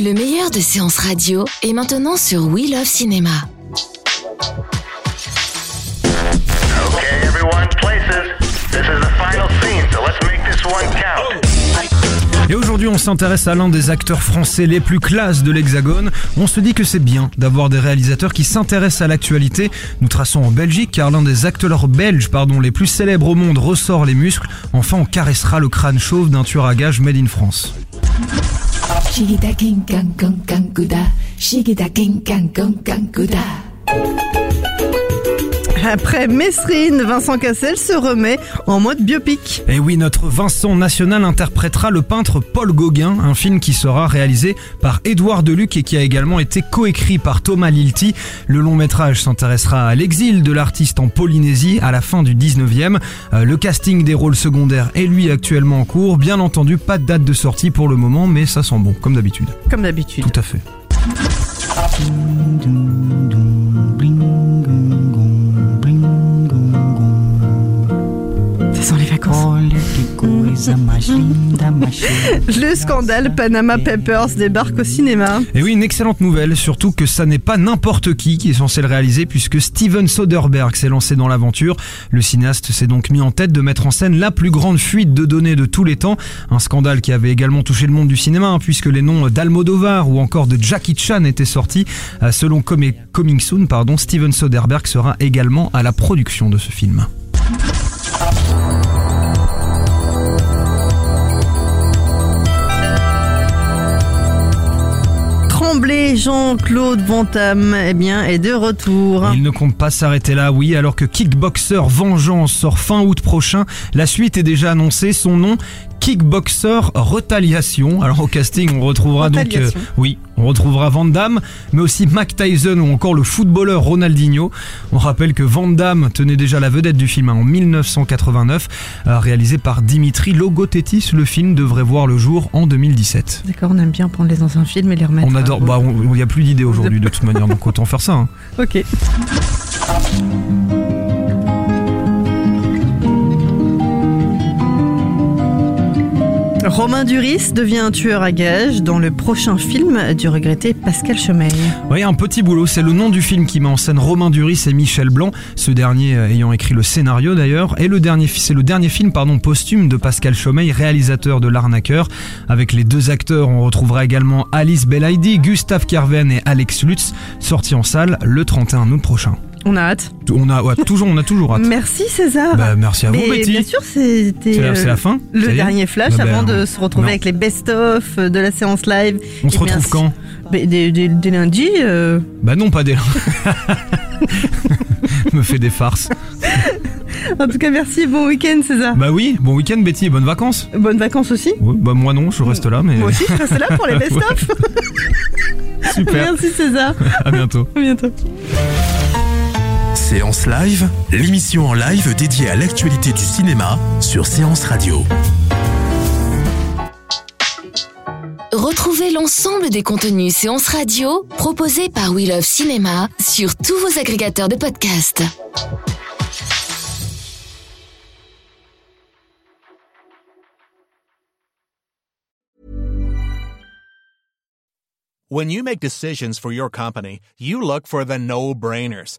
Le meilleur de séances radio est maintenant sur We Love Cinéma. Okay, everyone, places. This is the final scene, so let's make this one count. Et aujourd'hui, on s'intéresse à l'un des acteurs français les plus classes de l'Hexagone. On se dit que c'est bien d'avoir des réalisateurs qui s'intéressent à l'actualité. Nous traçons en Belgique car l'un des acteurs belges pardon, les plus célèbres au monde ressort les muscles. Enfin, on caressera le crâne chauve d'un tueur à gages made in France. シギダキンカンコンカンクダシギダキンカンコンカンクダ Après Mesrine, Vincent Cassel se remet en mode biopic. Et oui, notre Vincent National interprétera le peintre Paul Gauguin, un film qui sera réalisé par Édouard Deluc et qui a également été coécrit par Thomas Lilti. Le long métrage s'intéressera à l'exil de l'artiste en Polynésie à la fin du 19e. Euh, le casting des rôles secondaires est lui actuellement en cours. Bien entendu, pas de date de sortie pour le moment, mais ça sent bon, comme d'habitude. Comme d'habitude. Tout à fait. Le scandale Panama Papers débarque au cinéma. Et oui, une excellente nouvelle, surtout que ça n'est pas n'importe qui qui est censé le réaliser, puisque Steven Soderbergh s'est lancé dans l'aventure. Le cinéaste s'est donc mis en tête de mettre en scène la plus grande fuite de données de tous les temps. Un scandale qui avait également touché le monde du cinéma, hein, puisque les noms d'Almodovar ou encore de Jackie Chan étaient sortis. Euh, Selon Com- Coming Soon, pardon, Steven Soderbergh sera également à la production de ce film. Jean-Claude Damme, eh bien, est de retour. Il ne compte pas s'arrêter là, oui, alors que Kickboxer Vengeance sort fin août prochain. La suite est déjà annoncée, son nom Kickboxer Retaliation. Alors au casting, on retrouvera donc euh, oui, on retrouvera Van Damme, mais aussi Mac Tyson ou encore le footballeur Ronaldinho. On rappelle que Van Damme tenait déjà la vedette du film hein, en 1989, euh, réalisé par Dimitri Logothetis. Le film devrait voir le jour en 2017. D'accord, on aime bien prendre les anciens films et les remettre. On adore, bah, il n'y a plus d'idées aujourd'hui de toute manière, donc autant faire ça. hein. Ok. Romain Duris devient un tueur à gages dans le prochain film du regretté Pascal Chomeil. Oui, un petit boulot, c'est le nom du film qui met en scène Romain Duris et Michel Blanc, ce dernier euh, ayant écrit le scénario d'ailleurs, et le dernier, c'est le dernier film pardon posthume de Pascal Chomeil, réalisateur de L'Arnaqueur. Avec les deux acteurs, on retrouvera également Alice Belaïdi, Gustave Kerven et Alex Lutz, sortis en salle le 31 août prochain. On a hâte. On a ouais, toujours, on a toujours hâte. Merci César. Bah, merci à vous Mais Betty. bien sûr, c'était C'est la, c'est la fin. le dernier flash Bah, bah, avant de se retrouver non. avec les best-of de la séance live. On se Eh retrouve quand Bah, dès, dès- dès lundi. euh, Bah non, pas dès là. Me fait des farces. En tout cas, merci. Bon week-end, César. Bah oui, bon week-end Betty, et bonnes vacances. Bonnes vacances aussi. Ouais, bah moi non, je reste là, mais Moi aussi, je reste là pour les best-of. super. Merci César. À bientôt. À bientôt. Séance Live, l'émission en live dédiée à l'actualité du cinéma sur Séance Radio. Retrouvez l'ensemble des contenus séances radio proposés par We Love Cinéma sur tous vos agrégateurs de podcasts. When you make decisions for your company, you look for the no brainers.